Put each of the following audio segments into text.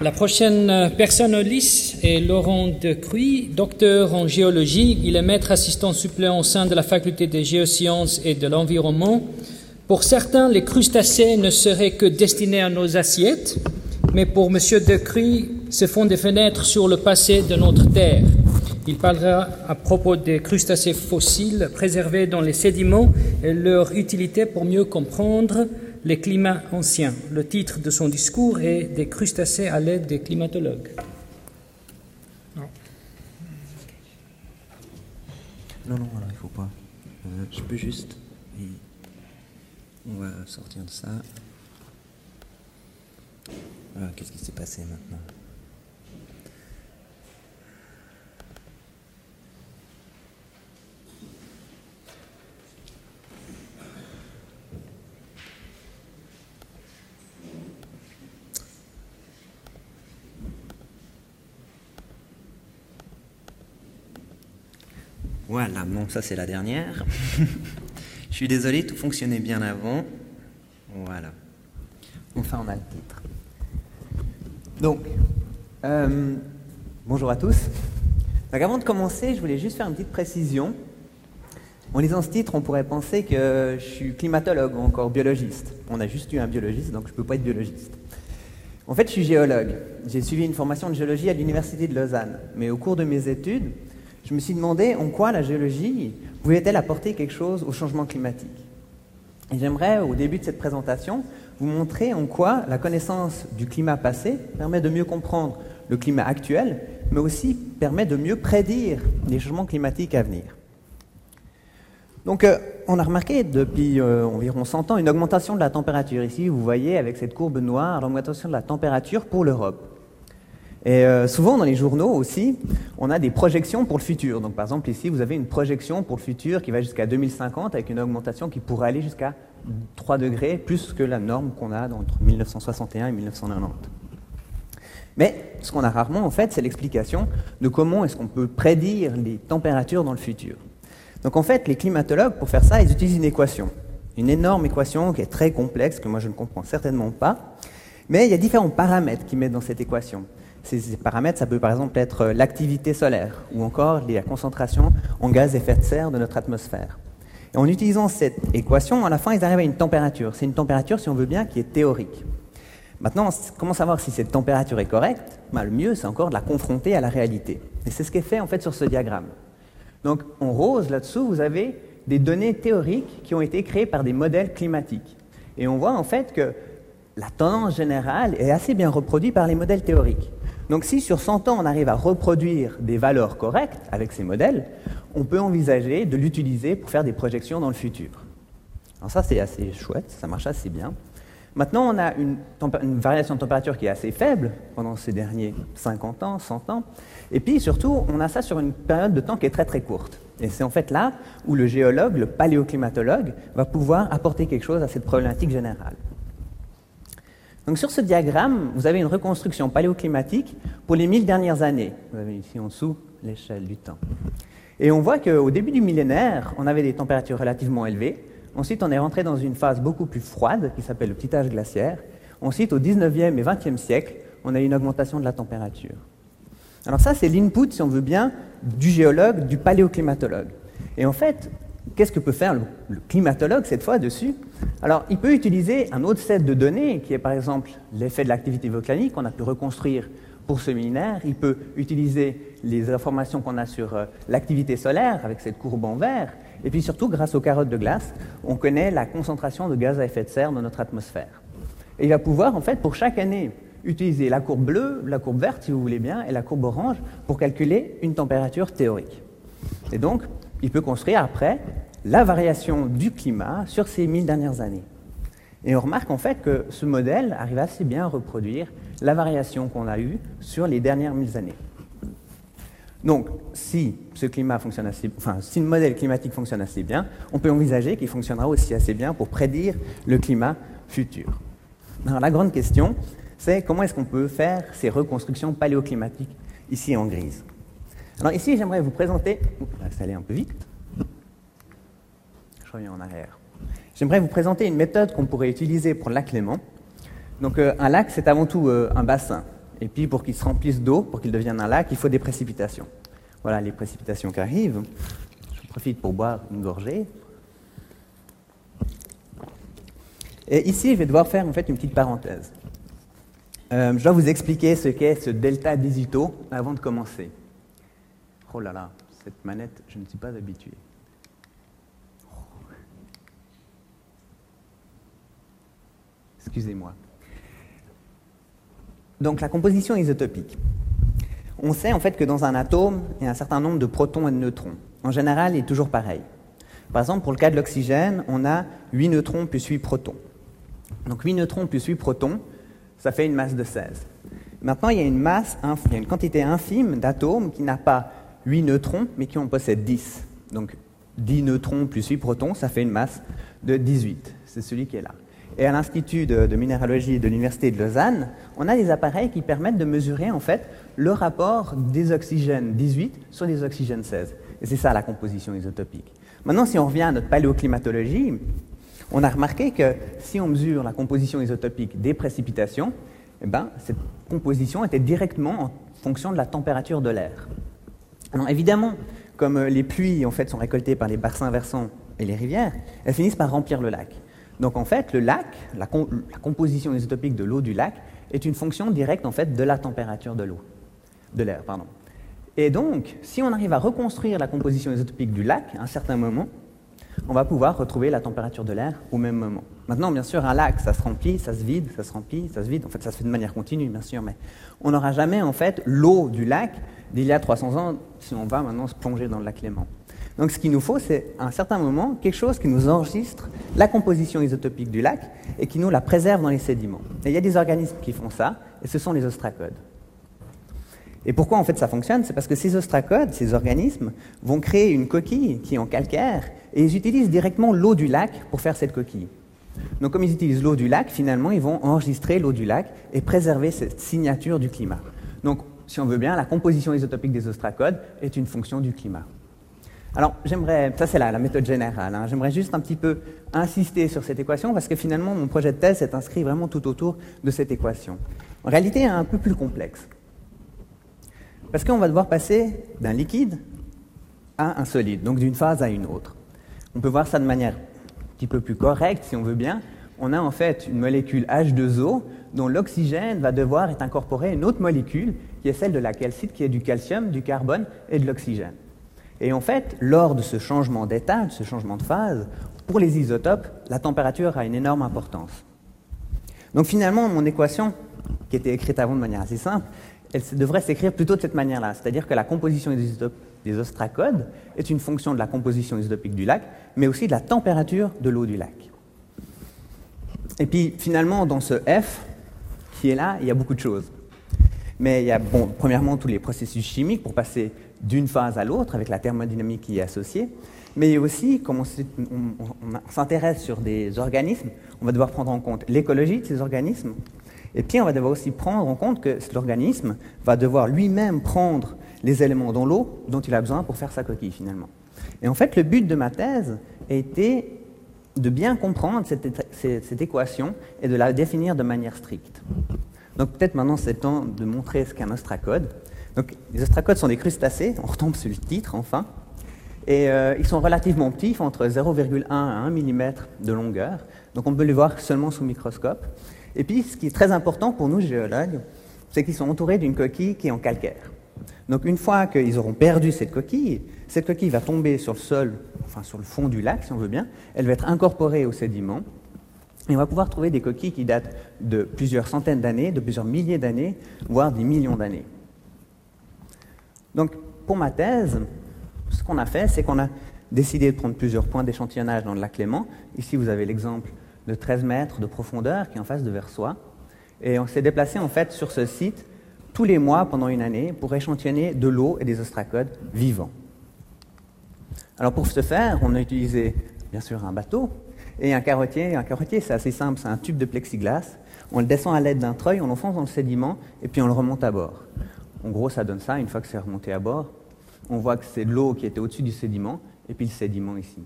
La prochaine personne au liste est Laurent Decruy, docteur en géologie. Il est maître assistant suppléant au sein de la faculté des géosciences et de l'environnement. Pour certains, les crustacés ne seraient que destinés à nos assiettes, mais pour M. Decruy, ce font des fenêtres sur le passé de notre Terre. Il parlera à propos des crustacés fossiles préservés dans les sédiments et leur utilité pour mieux comprendre les climats anciens. Le titre de son discours est Des crustacés à l'aide des climatologues. Non. Non, non, voilà, il faut pas. Euh, je peux juste. On va sortir de ça. Voilà, qu'est-ce qui s'est passé maintenant? Voilà, bon, ça c'est la dernière. Je suis désolé, tout fonctionnait bien avant. Voilà. Enfin, on a le titre. Donc, euh, bonjour à tous. Donc, avant de commencer, je voulais juste faire une petite précision. En lisant ce titre, on pourrait penser que je suis climatologue ou encore biologiste. On a juste eu un biologiste, donc je ne peux pas être biologiste. En fait, je suis géologue. J'ai suivi une formation de géologie à l'Université de Lausanne. Mais au cours de mes études, je me suis demandé en quoi la géologie pouvait-elle apporter quelque chose au changement climatique. Et j'aimerais, au début de cette présentation, vous montrer en quoi la connaissance du climat passé permet de mieux comprendre le climat actuel, mais aussi permet de mieux prédire les changements climatiques à venir. Donc, euh, on a remarqué depuis euh, environ 100 ans une augmentation de la température. Ici, vous voyez avec cette courbe noire l'augmentation de la température pour l'Europe. Et euh, souvent dans les journaux aussi, on a des projections pour le futur. Donc par exemple ici, vous avez une projection pour le futur qui va jusqu'à 2050 avec une augmentation qui pourrait aller jusqu'à 3 degrés plus que la norme qu'on a entre 1961 et 1990. Mais ce qu'on a rarement en fait, c'est l'explication de comment est-ce qu'on peut prédire les températures dans le futur. Donc en fait, les climatologues, pour faire ça, ils utilisent une équation. Une énorme équation qui est très complexe, que moi je ne comprends certainement pas. Mais il y a différents paramètres qu'ils mettent dans cette équation. Ces, paramètres, ça peut par exemple être euh, l'activité solaire ou encore la concentration en gaz à effet de serre de notre atmosphère. Et en utilisant cette équation, à la fin, ils arrivent à une température. C'est une température, si on veut bien, qui est théorique. Maintenant, comment savoir si cette température est correcte? Ben, Le mieux, c'est encore de la confronter à la réalité. Et c'est ce qui est fait en fait sur ce diagramme. Donc, en rose, là-dessous, vous avez des données théoriques qui ont été créées par des modèles climatiques. Et on voit en fait que la tendance générale est assez bien reproduite par les modèles théoriques. Donc si sur 100 ans on arrive à reproduire des valeurs correctes avec ces modèles, on peut envisager de l'utiliser pour faire des projections dans le futur. Alors ça c'est assez chouette, ça marche assez bien. Maintenant on a une, variation de température qui est assez faible pendant ces derniers 50 ans, 100 ans, et puis surtout on a ça sur une période de temps qui est très très courte. Et c'est en fait là où le géologue, le paléoclimatologue, va pouvoir apporter quelque chose à cette problématique générale. Donc sur ce diagramme, vous avez une reconstruction paléoclimatique pour les 1000 dernières années. Vous avez ici en dessous l'échelle du temps. Et on voit qu'au début du millénaire, on avait des températures relativement élevées. Ensuite, on est rentré dans une phase beaucoup plus froide qui s'appelle le petit âge glaciaire. Ensuite, au 19e et 20e siècle, on a eu une augmentation de la température. Alors ça, c'est l'input, si on veut bien, du géologue, du paléoclimatologue. Et en fait, qu'est-ce que peut faire le, climatologue cette fois dessus? Alors, il peut utiliser un autre set de données, qui est par exemple l'effet de l'activité volcanique qu'on a pu reconstruire pour ce millénaire. Il peut utiliser les informations qu'on a sur euh, l'activité solaire avec cette courbe en vert. Et puis surtout, grâce aux carottes de glace, on connaît la concentration de gaz à effet de serre dans notre atmosphère. Et il va pouvoir, en fait, pour chaque année, utiliser la courbe bleue, la courbe verte, si vous voulez bien, et la courbe orange pour calculer une température théorique. Et donc, il peut construire après la variation du climat sur ces mille dernières années. Et on remarque en fait que ce modèle arrive assez bien à reproduire la variation qu'on a eue sur les dernières mille années. Donc, si ce climat fonctionne assez, enfin, si le modèle climatique fonctionne assez bien, on peut envisager qu'il fonctionnera aussi assez bien pour prédire le climat futur. Alors, la grande question, c'est comment est-ce qu'on peut faire ces reconstructions paléoclimatiques ici en grise? Alors ici, j'aimerais vous présenter... ça allait un peu vite. J'aimerais vous présenter une méthode qu'on pourrait utiliser pour le. Donc euh, un lac, c'est avant tout euh, un bassin. Et puis pour qu'il se remplisse d'eau, pour qu'il devienne un lac, il faut des précipitations. Voilà les précipitations qui arrivent. Je profite pour boire une gorgée. Et ici, je vais devoir faire en fait une petite parenthèse. Euh, je dois vous expliquer ce qu'est ce delta digito avant de commencer. Oh là là, cette manette, je ne suis pas habitué. Excusez-moi. Donc la composition isotopique. On sait en fait que dans un atome, il y a un certain nombre de protons et de neutrons. En général, il est toujours pareil. Par exemple, pour le cas de l'oxygène, on a 8 neutrons plus 8 protons. Donc 8 neutrons plus 8 protons, ça fait une masse de 16. Maintenant, il y a une masse, il y a une quantité infime d'atomes qui n'a pas 8 neutrons, mais qui en possèdent 10. Donc 10 neutrons plus 8 protons, ça fait une masse de 18. C'est celui qui est là. Et à l'Institut de, minéralogie de l'Université de Lausanne, on a des appareils qui permettent de mesurer en fait le rapport des oxygènes 18 sur des oxygènes 16. Et c'est ça la composition isotopique. Maintenant, si on revient à notre paléoclimatologie, on a remarqué que si on mesure la composition isotopique des précipitations, eh ben, cette composition était directement en fonction de la température de l'air. Évidemment, comme les pluies en fait, sont récoltées par les bassins versants et les rivières, elles finissent par remplir le lac. Donc en fait, le lac, la, composition isotopique de l'eau du lac, est une fonction directe en fait de la température de l'eau, de l'air, pardon. Et donc, si on arrive à reconstruire la composition isotopique du lac à un certain moment, on va pouvoir retrouver la température de l'air au même moment. Maintenant, bien sûr, un lac, ça se remplit, ça se vide, ça se remplit, ça se vide. En fait, ça se fait de manière continue, bien sûr, mais on n'aura jamais en fait l'eau du lac d'il y a 300 ans si on va maintenant se plonger dans le lac Léman. Donc ce qu'il nous faut, c'est à un certain moment quelque chose qui nous enregistre la composition isotopique du lac et qui nous la préserve dans les sédiments. Et il y a des organismes qui font ça, et ce sont les ostracodes. Et pourquoi en fait ça fonctionne? C'est parce que ces ostracodes, ces organismes, vont créer une coquille qui est en calcaire, et ils utilisent directement l'eau du lac pour faire cette coquille. Donc comme ils utilisent l'eau du lac, finalement, ils vont enregistrer l'eau du lac et préserver cette signature du climat. Donc, si on veut bien, la composition isotopique des ostracodes est une fonction du climat. Alors, j'aimerais, ça c'est la, méthode générale, hein. j'aimerais juste un petit peu insister sur cette équation parce que finalement mon projet de thèse est inscrit vraiment tout autour de cette équation. En réalité, elle est un peu plus complexe. Parce qu'on va devoir passer d'un liquide à un solide, donc d'une phase à une autre. On peut voir ça de manière un petit peu plus correcte si on veut bien. On a en fait une molécule H2O dont l'oxygène va devoir être incorporé à une autre molécule qui est celle de la calcite, qui est du calcium, du carbone et de l'oxygène. Et en fait, lors de ce changement d'état, de ce changement de phase, pour les isotopes, la température a une énorme importance. Donc finalement, mon équation, qui était écrite avant de manière assez simple, elle devrait s'écrire plutôt de cette manière-là, c'est-à-dire que la composition des, des ostracodes est une fonction de la composition isotopique du lac, mais aussi de la température de l'eau du lac. Et puis finalement, dans ce F qui est là, il y a beaucoup de choses. Mais il y a, bon, premièrement, tous les processus chimiques pour passer d'une phase à l'autre avec la thermodynamique qui est associée. Mais aussi, comme on, s'intéresse sur des organismes, on va devoir prendre en compte l'écologie de ces organismes. Et puis, on va devoir aussi prendre en compte que l'organisme va devoir lui-même prendre les éléments dans l'eau dont il a besoin pour faire sa coquille, finalement. Et en fait, le but de ma thèse a été de bien comprendre cette équation et de la définir de manière stricte. Donc peut-être maintenant c'est temps de montrer ce qu'est un ostracode. Donc, les ostracodes sont des crustacés, on retombe sur le titre enfin, et euh, ils sont relativement petits, entre 0,1 à 1 mm de longueur, donc on peut les voir seulement sous microscope. Et puis, ce qui est très important pour nous géologues, c'est qu'ils sont entourés d'une coquille qui est en calcaire. Donc une fois qu'ils auront perdu cette coquille, cette coquille va tomber sur le sol, enfin sur le fond du lac si on veut bien, elle va être incorporée aux sédiments, et on va pouvoir trouver des coquilles qui datent de plusieurs centaines d'années, de plusieurs milliers d'années, voire des millions d'années. Donc, pour ma thèse, ce qu'on a fait, c'est qu'on a décidé de prendre plusieurs points d'échantillonnage dans le lac Léman. Ici, vous avez l'exemple de 13 mètres de profondeur qui est en face de Versoix. Et on s'est déplacé en fait sur ce site tous les mois pendant une année pour échantillonner de l'eau et des ostracodes vivants. Alors pour ce faire, on a utilisé bien sûr un bateau et un carottier. Un carottier, c'est assez simple, c'est un tube de plexiglas. On le descend à l'aide d'un treuil, on l'enfonce dans le sédiment et puis on le remonte à bord. En gros, ça donne ça. Une fois que c'est remonté à bord, on voit que c'est de l'eau qui était au-dessus du sédiment et puis le sédiment ici.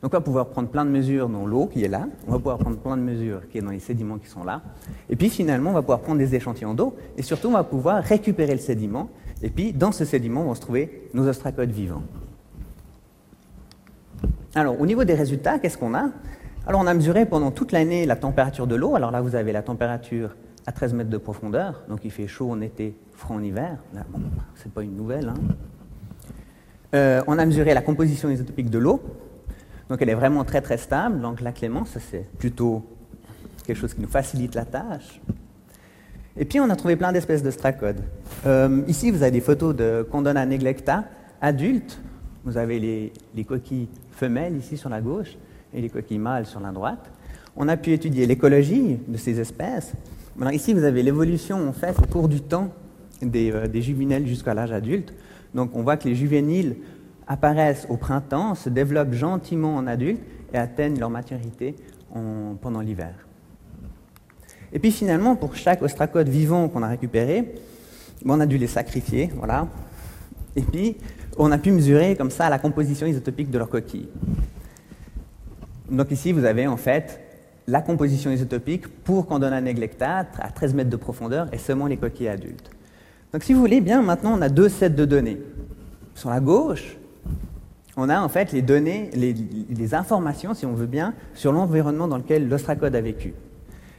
Donc on va pouvoir prendre plein de mesures dans l'eau qui est là, on va pouvoir prendre plein de mesures qui est dans les sédiments qui sont là, et puis finalement on va pouvoir prendre des échantillons d'eau, et surtout on va pouvoir récupérer le sédiment, et puis dans ce sédiment vont se trouver nos ostracodes vivants. Alors au niveau des résultats, qu'est-ce qu'on a? Alors on a mesuré pendant toute l'année la température de l'eau, alors là vous avez la température à 13 mètres de profondeur, donc il fait chaud en été, froid en hiver, bon, c'est pas une nouvelle. Hein. Euh, on a mesuré la composition isotopique de l'eau, donc elle est vraiment très très stable. Donc la clémence, c'est plutôt quelque chose qui nous facilite la tâche. Et puis on a trouvé plein d'espèces de stracodes. Euh, ici, vous avez des photos de Condona neglecta adultes. Vous avez les, coquilles femelles ici sur la gauche et les coquilles mâles sur la droite. On a pu étudier l'écologie de ces espèces. ici, vous avez l'évolution en fait au cours du temps des, euh, des juvéniles jusqu'à l'âge adulte. Donc on voit que les juvéniles apparaissent au printemps, se développent gentiment en adultes et atteignent leur maturité pendant l'hiver. Et puis finalement, pour chaque ostracode vivant qu'on a récupéré, on a dû les sacrifier, voilà. Et puis, on a pu mesurer comme ça la composition isotopique de leur coquille. Donc ici, vous avez en fait la composition isotopique pour qu'on donne un neglectate à 13 mètres de profondeur et seulement les coquilles adultes. Donc si vous voulez bien, maintenant on a deux sets de données. Sur la gauche, on a en fait les données, les, informations, si on veut bien, sur l'environnement dans lequel l'ostracode a vécu.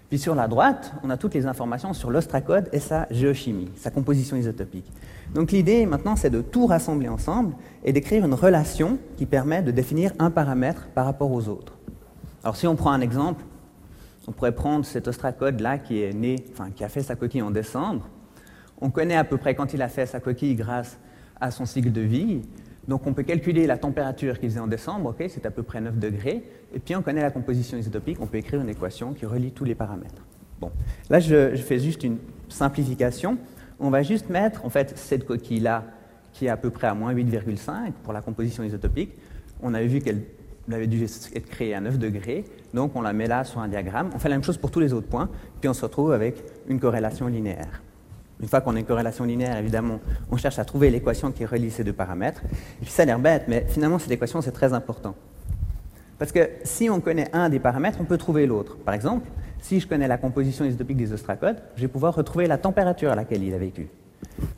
Puis sur la droite, on a toutes les informations sur l'ostracode et sa géochimie, sa composition isotopique. Donc l'idée maintenant, c'est de tout rassembler ensemble et d'écrire une relation qui permet de définir un paramètre par rapport aux autres. Alors si on prend un exemple, on pourrait prendre cet ostracode-là qui est né, enfin qui a fait sa coquille en décembre. On connaît à peu près quand il a fait sa coquille grâce à son cycle de vie. Donc on peut calculer la température qu'il faisait en décembre, ok, c'est à peu près 9 degrés, et puis on connaît la composition isotopique, on peut écrire une équation qui relie tous les paramètres. Bon, là je, fais juste une simplification. On va juste mettre en fait cette coquille-là qui est à peu près à moins 8,5 pour la composition isotopique. On avait vu qu'elle avait dû être créée à 9 degrés, donc on la met là sur un diagramme. On fait la même chose pour tous les autres points, puis on se retrouve avec une corrélation linéaire. Une fois qu'on a une corrélation linéaire, évidemment, on cherche à trouver l'équation qui relie ces deux paramètres. Et puis ça a l'air bête, mais finalement, cette équation, c'est très important. Parce que si on connaît un des paramètres, on peut trouver l'autre. Par exemple, si je connais la composition isotopique des ostracodes, je vais pouvoir retrouver la température à laquelle il a vécu.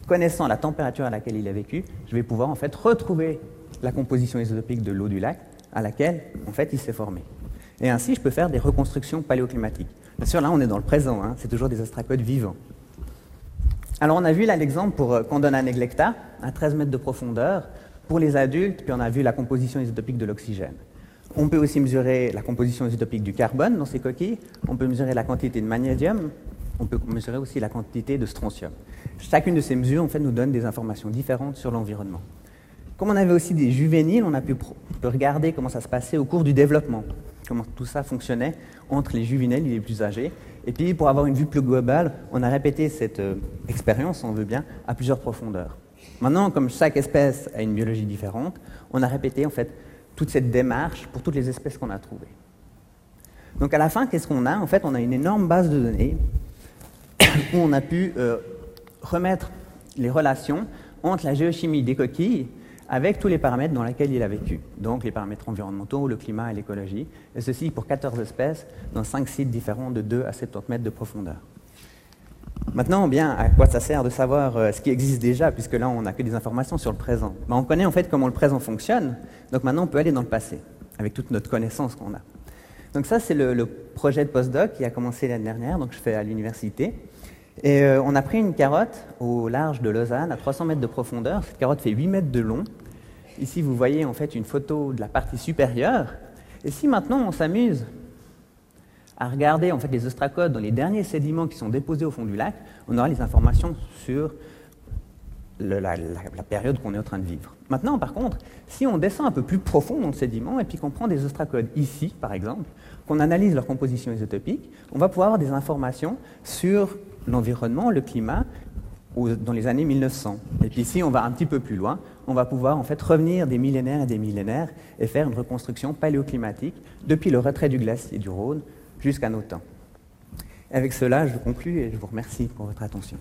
Connaissant la température à laquelle il a vécu, je vais pouvoir en fait retrouver la composition isotopique de l'eau du lac à laquelle en fait il s'est formé. Et ainsi, je peux faire des reconstructions paléoclimatiques. Bien sûr, là, on est dans le présent, hein, c'est toujours des ostracodes vivants. Alors on a vu là l'exemple pour euh, Condona neglecta, à 13 mètres de profondeur, pour les adultes, puis on a vu la composition isotopique de l'oxygène. On peut aussi mesurer la composition isotopique du carbone dans ces coquilles, on peut mesurer la quantité de magnésium, on peut mesurer aussi la quantité de strontium. Chacune de ces mesures en fait, nous donne des informations différentes sur l'environnement. Comme on avait aussi des juvéniles, on a pu regarder comment ça se passait au cours du développement, comment tout ça fonctionnait entre les juvéniles et les plus âgés. Et puis, pour avoir une vue plus globale, on a répété cette euh, expérience, on veut bien, à plusieurs profondeurs. Maintenant, comme chaque espèce a une biologie différente, on a répété en fait toute cette démarche pour toutes les espèces qu'on a trouvées. Donc à la fin, qu'est-ce qu'on a? En fait, on a une énorme base de données où on a pu euh, remettre les relations entre la géochimie des coquilles avec tous les paramètres dans lesquels il a vécu. Donc les paramètres environnementaux, le climat et l'écologie. Et ceci pour 14 espèces dans 5 sites différents de 2 à 70 mètres de profondeur. Maintenant, bien, à quoi ça sert de savoir euh, ce qui existe déjà, puisque là, on n'a que des informations sur le présent? Ben, On connaît en fait comment le présent fonctionne, donc maintenant, on peut aller dans le passé, avec toute notre connaissance qu'on a. Donc ça, c'est le, projet de postdoc qui a commencé l'année dernière, donc je fais à l'université. Et euh, on a pris une carotte au large de Lausanne, à 300 mètres de profondeur. Cette carotte fait 8 mètres de long. Ici, vous voyez en fait une photo de la partie supérieure. Et si maintenant on s'amuse à regarder en fait les ostracodes dans les derniers sédiments qui sont déposés au fond du lac, on aura les informations sur la, période qu'on est en train de vivre. Maintenant, par contre, si on descend un peu plus profond dans le sédiment et puis qu'on prend des ostracodes ici, par exemple, qu'on analyse leur composition isotopique, on va pouvoir avoir des informations sur l'environnement, le climat, dans les années 1900. Et puis si on va un petit peu plus loin, on va pouvoir en fait revenir des millénaires et des millénaires et faire une reconstruction paléoclimatique depuis le retrait du glacier du Rhône jusqu'à nos temps. avec cela, je conclue et je vous remercie pour votre attention.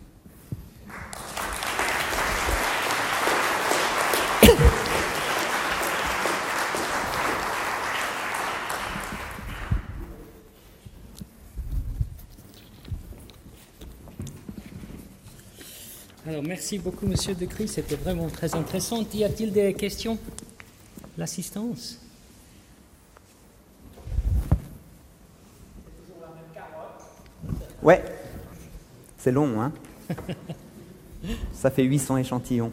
Alors, merci beaucoup, Monsieur Decry. C'était vraiment très intéressant. Y a-t-il des questions? L'assistance? Ouais, c'est long, hein Ça fait 800 échantillons.